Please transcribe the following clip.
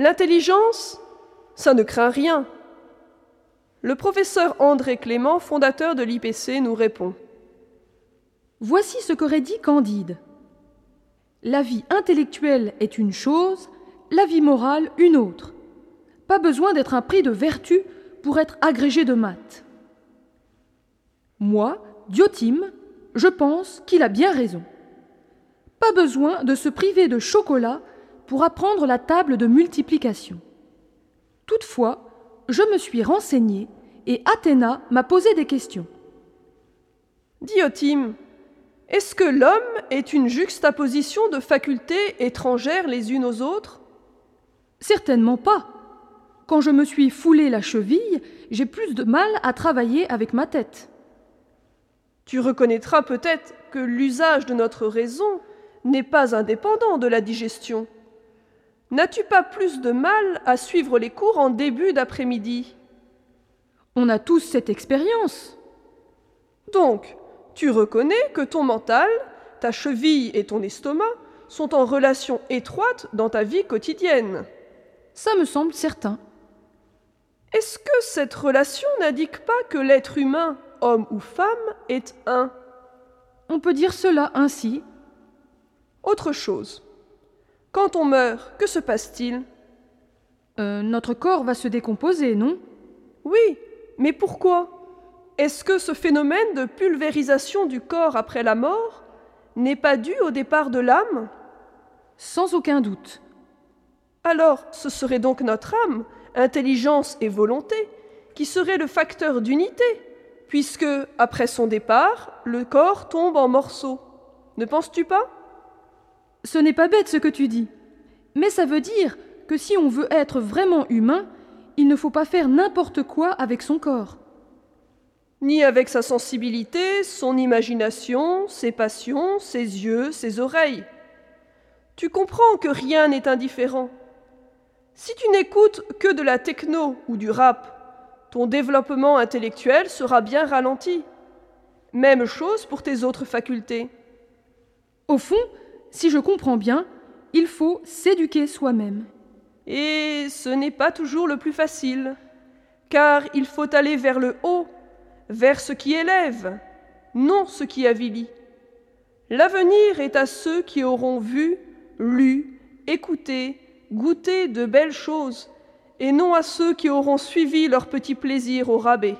L'intelligence, ça ne craint rien. Le professeur André Clément, fondateur de l'IPC, nous répond. Voici ce qu'aurait dit Candide. La vie intellectuelle est une chose, la vie morale une autre. Pas besoin d'être un prix de vertu pour être agrégé de maths. Moi, Diotime, je pense qu'il a bien raison. Pas besoin de se priver de chocolat pour apprendre la table de multiplication. Toutefois, je me suis renseigné et Athéna m'a posé des questions. Diotime, est-ce que l'homme est une juxtaposition de facultés étrangères les unes aux autres? Certainement pas. Quand je me suis foulé la cheville, j'ai plus de mal à travailler avec ma tête. Tu reconnaîtras peut-être que l'usage de notre raison n'est pas indépendant de la digestion. N'as-tu pas plus de mal à suivre les cours en début d'après-midi? On a tous cette expérience. Donc, tu reconnais que ton mental, ta cheville et ton estomac sont en relation étroite dans ta vie quotidienne? Ça me semble certain. Est-ce que cette relation n'indique pas que l'être humain, homme ou femme, est un? On peut dire cela ainsi. Autre chose. Quand on meurt, que se passe-t-il? Euh, Notre corps va se décomposer, non? Oui, mais pourquoi? Est-ce que ce phénomène de pulvérisation du corps après la mort n'est pas dû au départ de l'âme? Sans aucun doute. Alors, ce serait donc notre âme, intelligence et volonté, qui serait le facteur d'unité, puisque, après son départ, le corps tombe en morceaux. Ne penses-tu pas? Ce n'est pas bête ce que tu dis. Mais ça veut dire que si on veut être vraiment humain, il ne faut pas faire n'importe quoi avec son corps ni avec sa sensibilité, son imagination, ses passions, ses yeux, ses oreilles. Tu comprends que rien n'est indifférent. Si tu n'écoutes que de la techno ou du rap, ton développement intellectuel sera bien ralenti. Même chose pour tes autres facultés. Au fond, si je comprends bien, il faut s'éduquer soi-même. Et ce n'est pas toujours le plus facile, car il faut aller vers le haut vers ce qui élève, non ce qui avilit. L'avenir est à ceux qui auront vu, lu, écouté, goûté de belles choses, et non à ceux qui auront suivi leur petit plaisir au rabais.